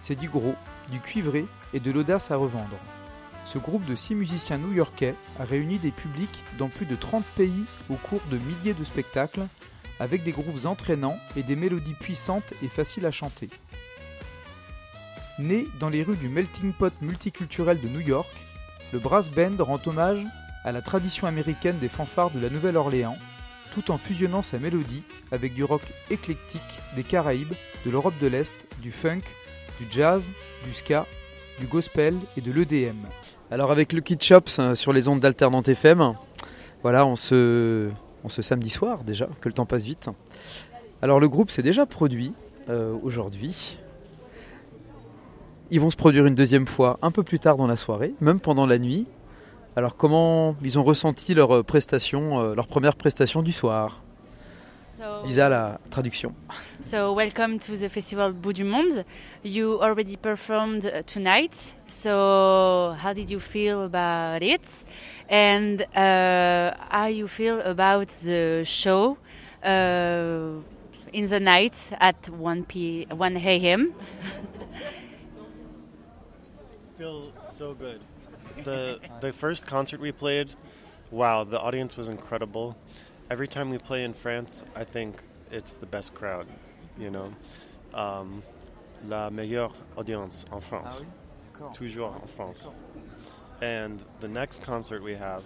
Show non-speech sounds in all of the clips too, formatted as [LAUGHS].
C'est du gros, du cuivré et de l'audace à revendre. Ce groupe de six musiciens new-yorkais a réuni des publics dans plus de 30 pays au cours de milliers de spectacles, avec des grooves entraînants et des mélodies puissantes et faciles à chanter. Né dans les rues du melting pot multiculturel de New York, le brass band rend hommage à la tradition américaine des fanfares de la Nouvelle-Orléans, tout en fusionnant sa mélodie avec du rock éclectique des Caraïbes, de l'Europe de l'Est, du funk, du jazz, du ska, du gospel et de l'EDM. Alors avec Lucky Chops euh, sur les ondes d'Alternante FM, voilà, on se, on se samedi soir déjà, que le temps passe vite. Alors le groupe s'est déjà produit euh, aujourd'hui. Ils vont se produire une deuxième fois un peu plus tard dans la soirée, même pendant la nuit. Alors comment ils ont ressenti leur euh, prestation, euh, leur première prestation du soir? So, Lisa, la traduction. so welcome to the festival Bout du Monde. You already performed uh, tonight. So how did you feel about it? And uh, how you feel about the show uh, in the night at 1 p 1 a.m. feel so good. The the first concert we played, wow, the audience was incredible. Every time we play in France, I think it's the best crowd, you know. Um, la meilleure audience en France. Toujours en France. And the next concert we have,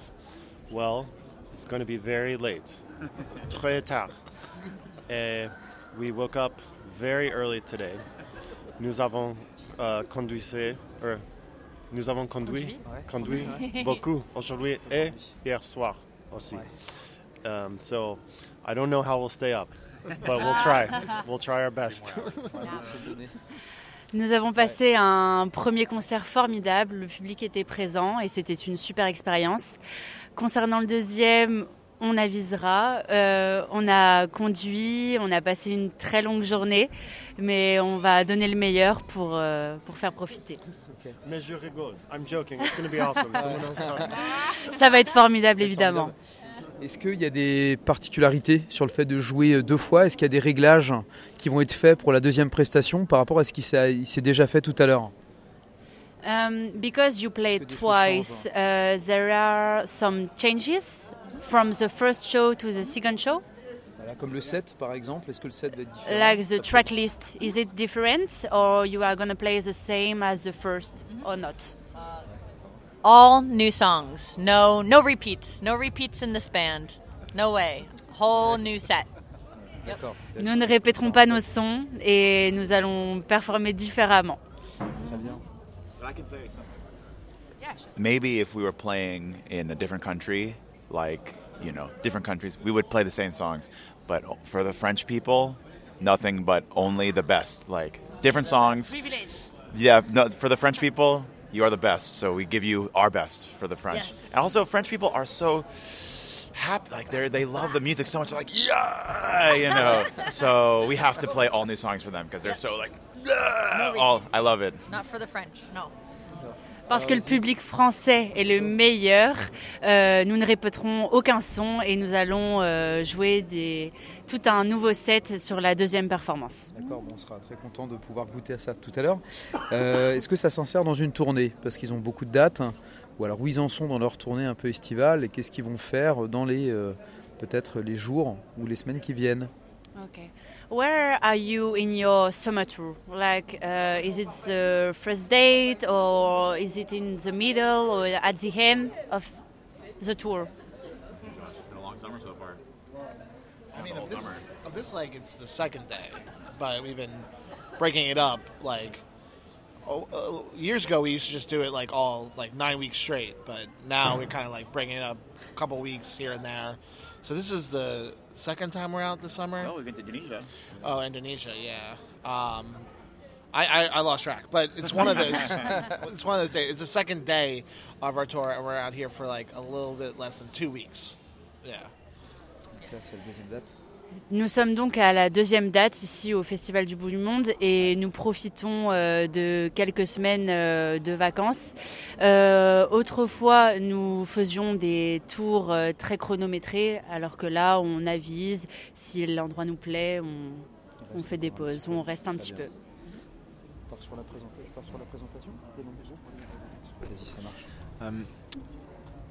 well, it's going to be very late. [LAUGHS] Très tard. Et we woke up very early today. Nous avons conduit, euh, nous avons conduit, conduit [LAUGHS] beaucoup aujourd'hui et hier soir aussi. Um, so I don't know how we'll stay up, but we'll try. We'll try our best. [LAUGHS] Nous avons passé un premier concert formidable, le public était présent et c'était une super expérience. Concernant le deuxième, on avisera. Euh, on a conduit, on a passé une très longue journée, mais on va donner le meilleur pour, euh, pour faire profiter. Mais je rigole. I'm joking. It's going to be awesome. Someone else talk. [LAUGHS] Ça va être formidable, évidemment. Est-ce qu'il y a des particularités sur le fait de jouer deux fois? Est-ce qu'il y a des réglages qui vont être faits pour la deuxième prestation par rapport à ce qui s'est déjà fait tout à l'heure? Um, because you played twice, uh, there are some changes from the first show to the second show. Voilà, Comme le set par exemple, est-ce que le set va être différent Like the track list, is it different or you are gonna play the same as the first or not? All new songs. No no repeats. No repeats in this band. No way. Whole new set. Nous ne répéterons pas nos sons et nous allons performer différemment. très bien. maybe if we were playing in a different country, like, you know, different countries, we would play the same songs. But for the French people, nothing but only the best. Like, different songs. Yeah, no, for the French people, you are the best. So we give you our best for the French. Yes. And also, French people are so happy. Like, they they love the music so much. They're like, yeah, you know. [LAUGHS] so we have to play all new songs for them because they're so, like, yeah, all. I love it. Not for the French. No. Parce que le public français est le meilleur, euh, nous ne répéterons aucun son et nous allons euh, jouer des, tout un nouveau set sur la deuxième performance. D'accord, bon, on sera très content de pouvoir goûter à ça tout à l'heure. Euh, Est-ce que ça s'insère dans une tournée? Parce qu'ils ont beaucoup de dates. Ou alors où ils en sont dans leur tournée un peu estivale et qu'est-ce qu'ils vont faire dans les peut-être les jours ou les semaines qui viennent? Okay. Where are you in your summer tour? Like, uh, is it the first date or is it in the middle or at the end of the tour? It's been a long summer so far. I mean, of this, summer. of this leg, it's the second day, but we've been breaking it up. Like oh, uh, years ago, we used to just do it like all like nine weeks straight, but now we're kind of like breaking it up a couple weeks here and there. So this is the second time we're out this summer. Oh, we went to Indonesia. Oh, Indonesia, yeah. Um, I, I, I lost track, but it's one of those. [LAUGHS] it's one of those days. It's the second day of our tour, and we're out here for like a little bit less than two weeks. Yeah. Là, c'est la deuxième date. Nous sommes donc à la deuxième date ici au Festival du Bout du Monde et nous profitons euh, de quelques semaines euh, de vacances. Euh, autrefois, nous faisions des tours très chronométrés, alors que là, on avise. Si l'endroit nous plaît, on, on fait des pauses, on reste un petit peu. Je pars sur la présentation. Vas-y, ça marche.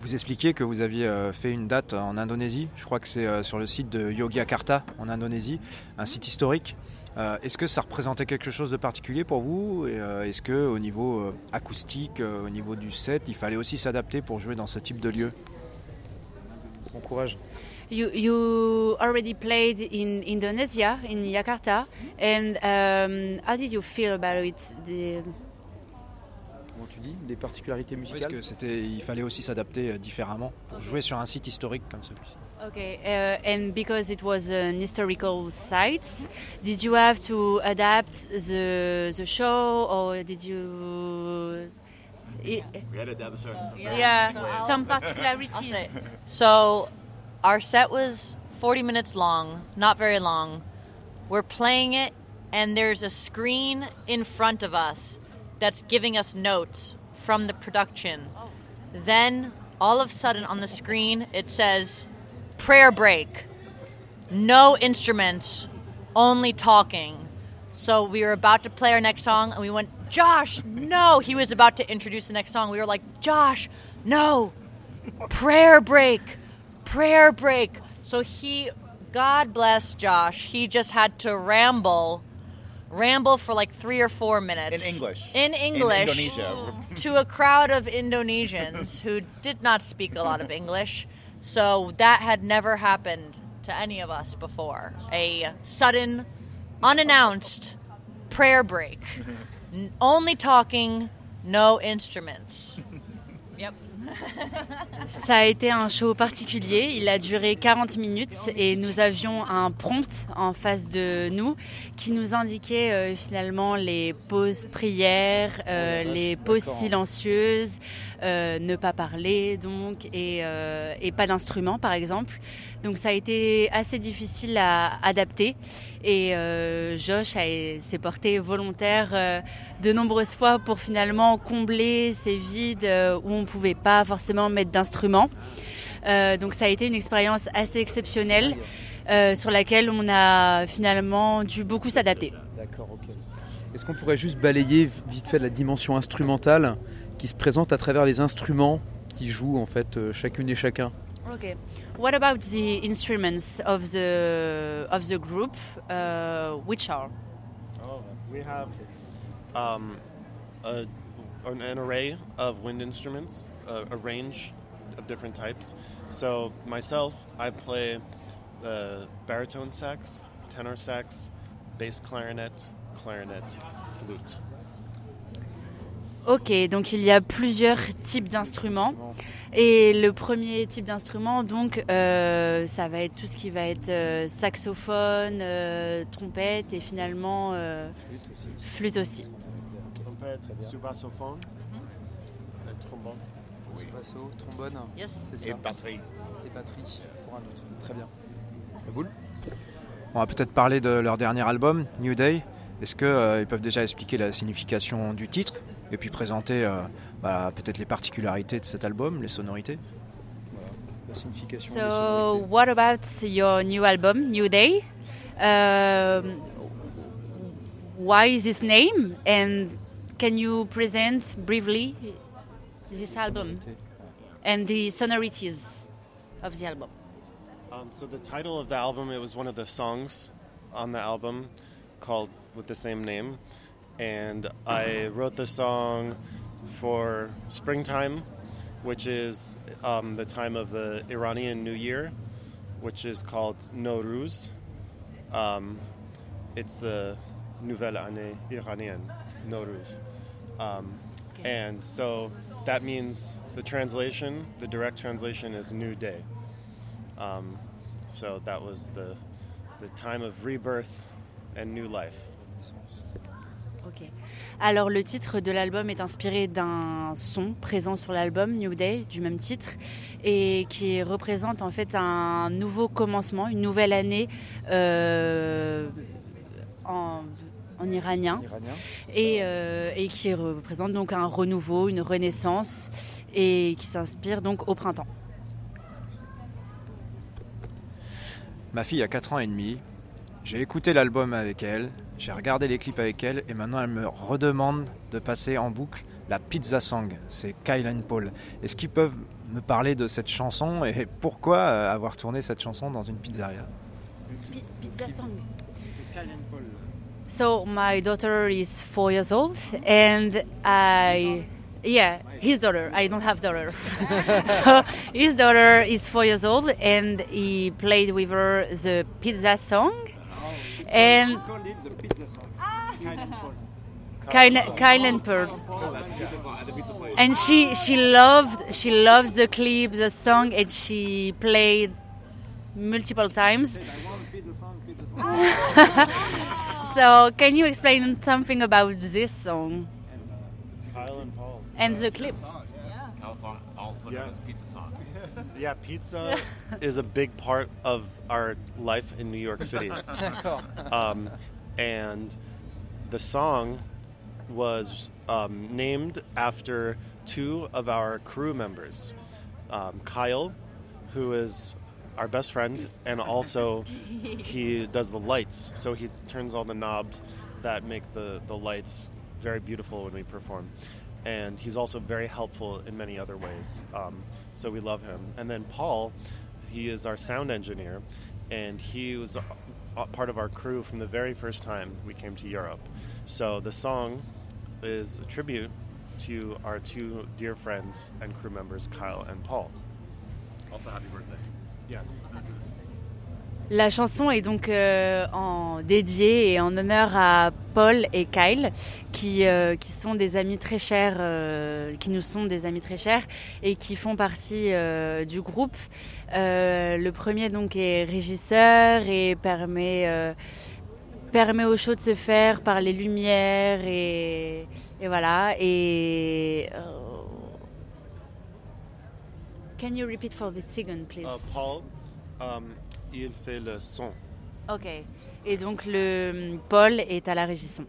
Vous expliquiez que vous aviez euh, fait une date en Indonésie. Je crois que c'est euh, sur le site de Yogyakarta en Indonésie, un site historique. Euh, Est-ce que ça représentait quelque chose de particulier pour vous? Euh, Est-ce que au niveau euh, acoustique, au niveau du set, il fallait aussi s'adapter pour jouer dans ce type de lieu? Bon courage. You you already played in Indonesia in Jakarta, and um, how did you feel about it? The, Comment tu dis Les particularités musicales que c'était, il fallait aussi s'adapter euh, différemment pour jouer sur un site historique comme celui-ci okay, uh, and because it was an historical site, did you have to adapt the the show, or did you? i- We had to adapt yeah, So I'll- some I'll particularities. So, our set was 40 minutes long, not very long. We're playing it, and there's a screen in front of us that's giving us notes from the production. Then, all of a sudden, on the screen, it says prayer break, no instruments, only talking. So we were about to play our next song, and we went, Josh, no. He was about to introduce the next song. We were like, Josh, no. Prayer break, prayer break. So he, God bless Josh, he just had to ramble, ramble for like three or four minutes. In English. In English. Indonesia. To a crowd of Indonesians who did not speak a lot of English. So that had never happened to any of us before. A sudden, unannounced prayer break. [LAUGHS] N- only talking, no instruments. [LAUGHS] Yep. [LAUGHS] Ça a été un show particulier. Il a duré 40 minutes et nous avions un prompt en face de nous qui nous indiquait euh, finalement les pauses prières, euh, Oh les pauses silencieuses, euh, ne pas parler donc et, et pas d'instrument par exemple. Donc ça a été assez difficile à adapter et Josh s'est porté volontaire de nombreuses fois pour finalement combler ces vides euh, où on ne pouvait pas forcément mettre d'instruments. Euh, donc ça a été une expérience assez exceptionnelle euh, sur laquelle on a finalement dû beaucoup s'adapter. D'accord, ok. Est-ce qu'on pourrait juste balayer vite fait la dimension instrumentale qui se présente à travers les instruments qui jouent en fait euh, chacune et chacun? Okay. What about the instruments of the of the group? Uh, which are? Oh, we have um, a, an, an array of wind instruments, uh, a range of different types. So myself, I play the baritone sax, tenor sax, bass clarinet, clarinet, flute. Ok, donc il y a plusieurs types d'instruments. Et le premier type d'instrument, donc, euh, ça va être tout ce qui va être euh, saxophone, euh, trompette et finalement euh, Flûte aussi. flûte aussi. Trompette, bien. subassophone, et trombone. Basso, trombone, Yes. c'est ça. batterie. Et batterie pour un autre. Très bien. La boule On va peut-être parler de leur dernier album, New Day. Est-ce qu'ils peuvent déjà expliquer la signification du titre et puis présenter euh, bah, peut-être les particularités de cet album, les sonorités? La signification. des So, sonorités. what about your new album, New Day? Um, why this name? And can you present briefly this album and the sonorities of the album? Um, so the title of the album, it was one of the songs on the album called with the same name, and I wrote the song for springtime, which is um, the time of the Iranian New Year, which is called Nowruz. Um, it's the Nouvelle Année Iranienne, Nowruz. Um, and so that means the translation, the direct translation is New Day. Um, so that was the the time of rebirth and new life. Ok. Alors le titre de l'album est inspiré d'un son présent sur l'album New Day du même titre et qui représente en fait un nouveau commencement, une nouvelle année euh, en, en iranien Iranien. et, euh, et qui représente donc un renouveau, une renaissance et qui s'inspire donc au printemps. Ma fille a 4 ans et demi J'ai écouté l'album avec elle, j'ai regardé les clips avec elle et maintenant elle me redemande de passer en boucle la Pizza Song. C'est Kyle and Paul. Est-ce qu'ils peuvent me parler de cette chanson et pourquoi euh, avoir tourné cette chanson dans une pizzeria? Pi- pizza song. So my daughter is four years old, and I, yeah, his daughter. I don't have daughter. [LAUGHS] so his daughter is four years old, and he played with her the pizza song, and ah. Kyle, Kyle and Pearl. And she she loved she loves the clip, the song, and she played multiple times. [LAUGHS] so can you explain something about this song Kyle and Paul. and the clip? also known as pizza song. Yeah, pizza [LAUGHS] [LAUGHS] is a big part of our life in New York City. [LAUGHS] um, and the song was um, named after two of our crew members um, Kyle, who is our best friend, and also he does the lights. So he turns all the knobs that make the, the lights very beautiful when we perform. And he's also very helpful in many other ways. Um, so we love him. And then Paul, he is our sound engineer, and he was part of our crew from the very first time we came to Europe. So the song is a tribute to our two dear friends and crew members, Kyle and Paul. Also, happy birthday. La chanson est donc euh, en dédiée et en honneur à Paul et Kyle, qui, euh, qui sont des amis très chers, euh, qui nous sont des amis très chers et qui font partie du groupe. Le premier donc est régisseur et permet permet au show de se faire par les lumières et, et voilà et Can you repeat for the second, please? Uh, Paul, um, il fait le son. Ok. Et donc le Paul est à la régisson.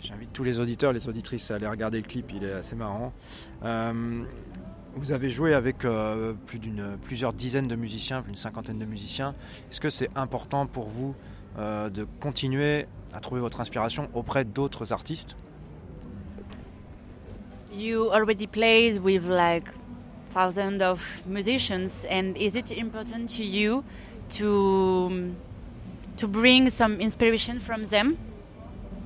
J'invite tous les auditeurs, les auditrices à aller regarder le clip, il est assez marrant. Euh, vous avez joué avec euh, plus d'une, plusieurs dizaines de musiciens, plus d'une cinquantaine de musiciens. Est-ce que c'est important pour vous euh, de continuer à trouver votre inspiration auprès d'autres artistes? You already played with like thousands of musicians, and is it important to you to to bring some inspiration from them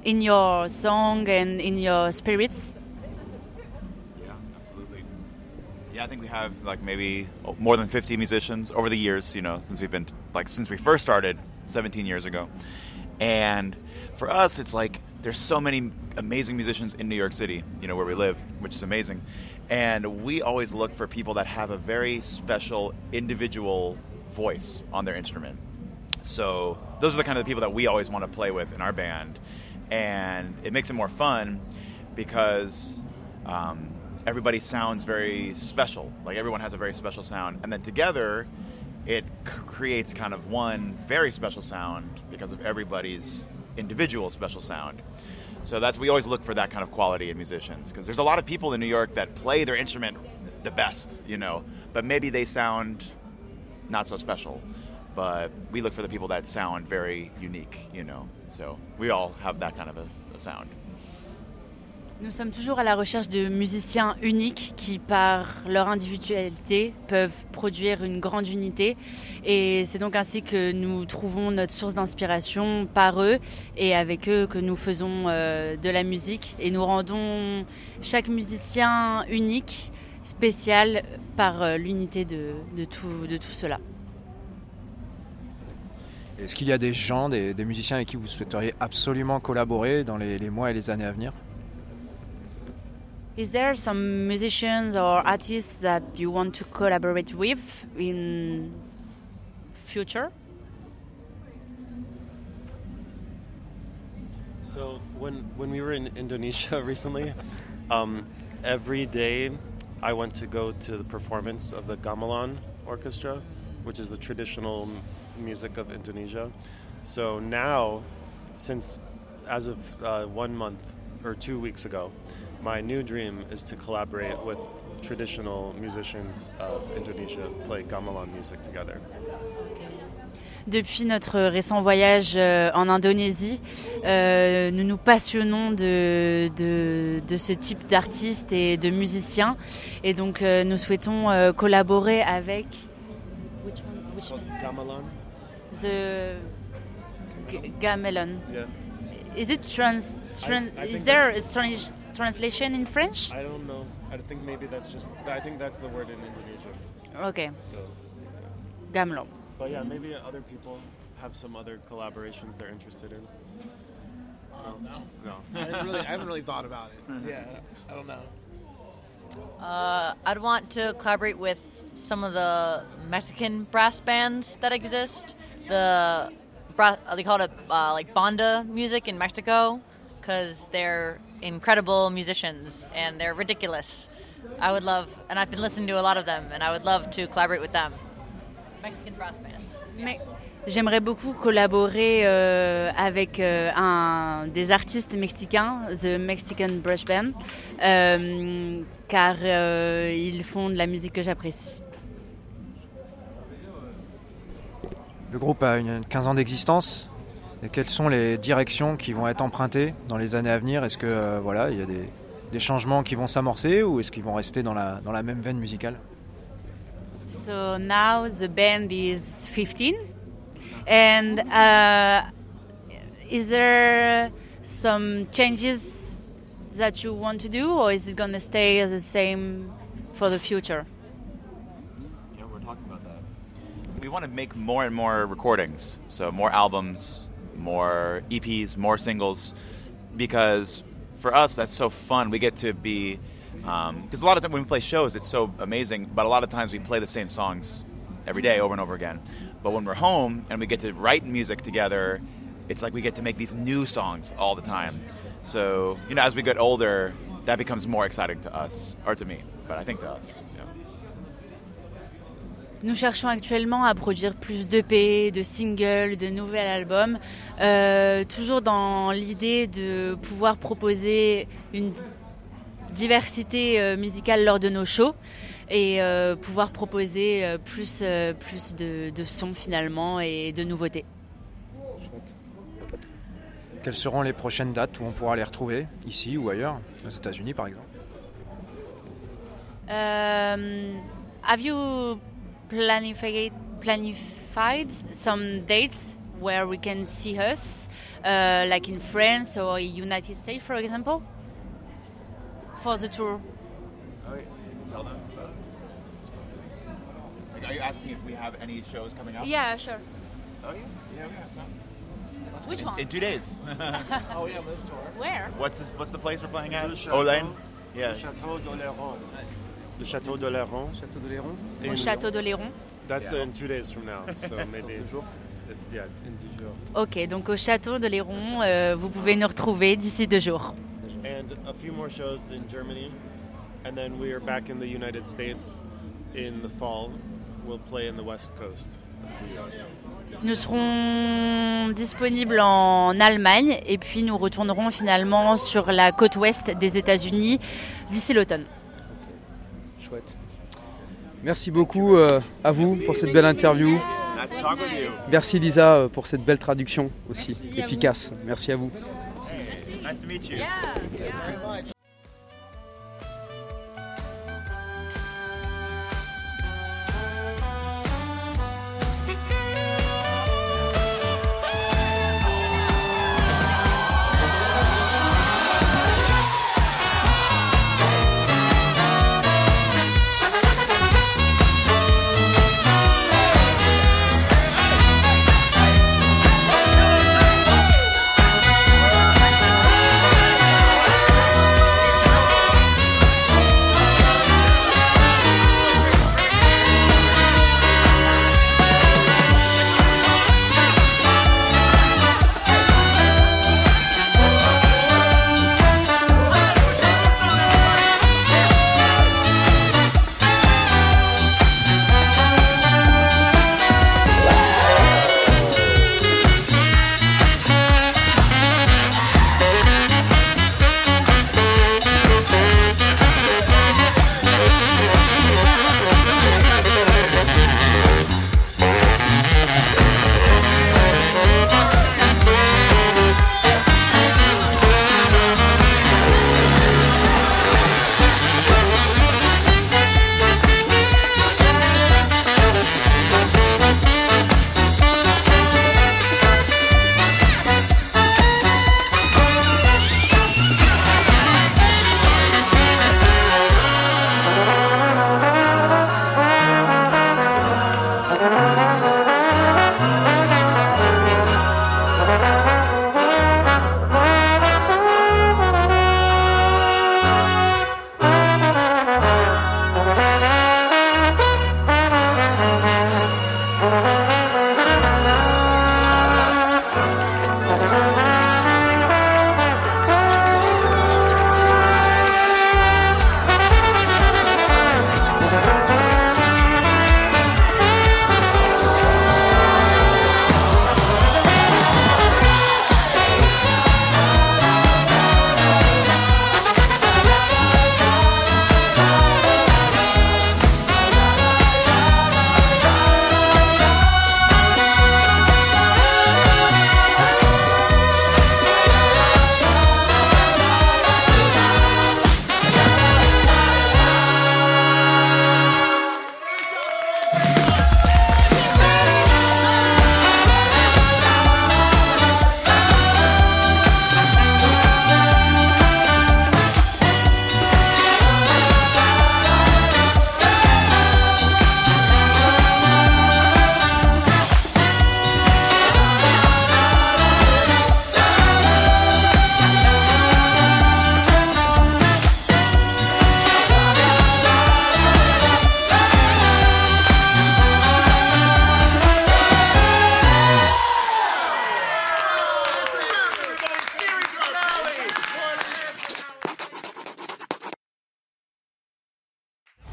in your song and in your spirits? Yeah, absolutely. Yeah, I think we have like maybe more than 50 musicians over the years, you know, since we've been like since we first started 17 years ago. And for us, it's like there's so many amazing musicians in New York City, you know, where we live, which is amazing. And we always look for people that have a very special individual voice on their instrument. So those are the kind of people that we always want to play with in our band, and it makes it more fun because um, everybody sounds very special. Like everyone has a very special sound, and then together, it creates kind of one very special sound because of everybody's individual special sound. So that's we always look for that kind of quality in musicians because there's a lot of people in New York that play their instrument the best, you know, but maybe they sound not so special. But we look for the people that sound very unique, you know. So we all have that kind of a, a sound. Nous sommes toujours à la recherche de musiciens uniques qui, par leur individualité, peuvent produire une grande unité. Et c'est donc ainsi que nous trouvons notre source d'inspiration par eux et avec eux que nous faisons euh, de la musique. Et nous rendons chaque musicien unique, spécial par euh, l'unité de, tout, cela. Est-ce qu'il y a des gens, des, musiciens avec qui vous souhaiteriez absolument collaborer dans les mois et les années à venir? Is there some musicians or artists that you want to collaborate with in future? So when when we were in Indonesia [LAUGHS] recently, um, every day I went to go to the performance of the gamelan orchestra, which is the traditional music of Indonesia. So now, since as of uh, one month or two weeks ago, my new dream is to collaborate with traditional musicians of Indonesia, play gamelan music together. depuis notre récent voyage euh, en Indonésie. Euh, nous nous passionnons de, de, de ce type d'artistes et de musiciens. Et donc euh, nous souhaitons euh, collaborer avec which one, which one? Gamelan? the G- Gamelon. Yeah. Is it trans? tran- I is there a trans- translation in French? I don't know. I think maybe that's just. I think that's the word in Indonesia. Okay, So, Gamelon. but yeah, maybe other people have some other collaborations they're interested in. no. No. I, didn't really, I haven't really thought about it. [LAUGHS] Yeah, I don't know. Uh, I'd want to collaborate with some of the Mexican brass bands that exist. The bra- they call it uh, like banda music in Mexico because they're incredible musicians and they're ridiculous. I would love, and I've been listening to a lot of them, and I would love to collaborate with them. Mexican brass bands. Mais j'aimerais beaucoup collaborer euh, avec euh, un des artistes mexicains, The Mexican Brush Band, euh, car euh, ils font de la musique que j'apprécie. Le groupe a une 15 ans d'existence. Quelles sont les directions qui vont être empruntées dans les années à venir? Est-ce que euh, voilà, il y a des, changements qui vont s'amorcer ou est-ce qu'ils vont rester dans la, dans la même veine musicale? So now the band is 15, and uh, is there some changes that you want to do, or is it gonna stay the same for the future? Want to make more and more recordings, so more albums, more EPs, more singles, because for us that's so fun. We get to be um, because a lot of times when we play shows, it's so amazing, but a lot of times we play the same songs every day over and over again. But when we're home and we get to write music together, it's like we get to make these new songs all the time. So you know, as we get older, that becomes more exciting to us, or to me, but I think to us. Nous cherchons actuellement à produire plus d'EP, de singles, de nouvels albums, euh, toujours dans l'idée de pouvoir proposer une diversité euh, musicale lors de nos shows et euh, pouvoir proposer plus, plus de, de sons finalement et de nouveautés. Quelles seront les prochaines dates où on pourra les retrouver Ici ou ailleurs Aux États-Unis par exemple? Um, have you planified, planified some dates where we can see us, uh, like in France or United States, for example, for the tour? Tell them. Like, are you asking if we have any shows coming up? Yeah, sure. Oh yeah, yeah, we have some. Which one? In two days. [LAUGHS] [LAUGHS] Oh yeah, this tour. Where? what's this, What's the place we're playing at? Le Château. Olaine. Yeah. Le Château d'Oléron. Le Château d'Oléron. Château de Léron. Au château d'Oléron. That's Yeah. in two days from now, so maybe. Yeah, in deux jours. Ok, donc au château d'Oléron, euh, vous pouvez nous retrouver d'ici deux jours. And a few more shows in Germany, and then we are back in the United States in the fall. We'll play in the West Coast the. Nous serons disponibles en Allemagne et puis nous retournerons finalement sur la côte ouest des États-Unis d'ici l'automne. Chouette. Merci beaucoup euh, à vous pour cette belle interview. Merci Lisa euh, pour cette belle traduction aussi, Merci efficace. Merci à vous. Nice to meet you. Yeah. Thank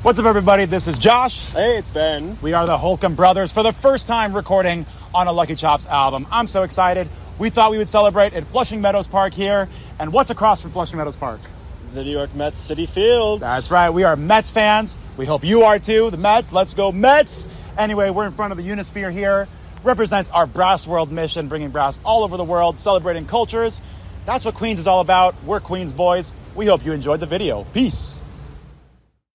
What's up, everybody? This is Josh. Hey, it's Ben. We are the Holcomb Brothers for the first time recording on a Lucky Chops album. I'm so excited. We thought we would celebrate at Flushing Meadows Park here. And what's across from Flushing Meadows Park? The New York Mets City Field. That's right. We are Mets fans. We hope you are too. The Mets. Let's go, Mets. Anyway, we're in front of the Unisphere here. Represents our Brass World mission, bringing brass all over the world, celebrating cultures. That's what Queens is all about. We're Queens boys. We hope you enjoyed the video. Peace.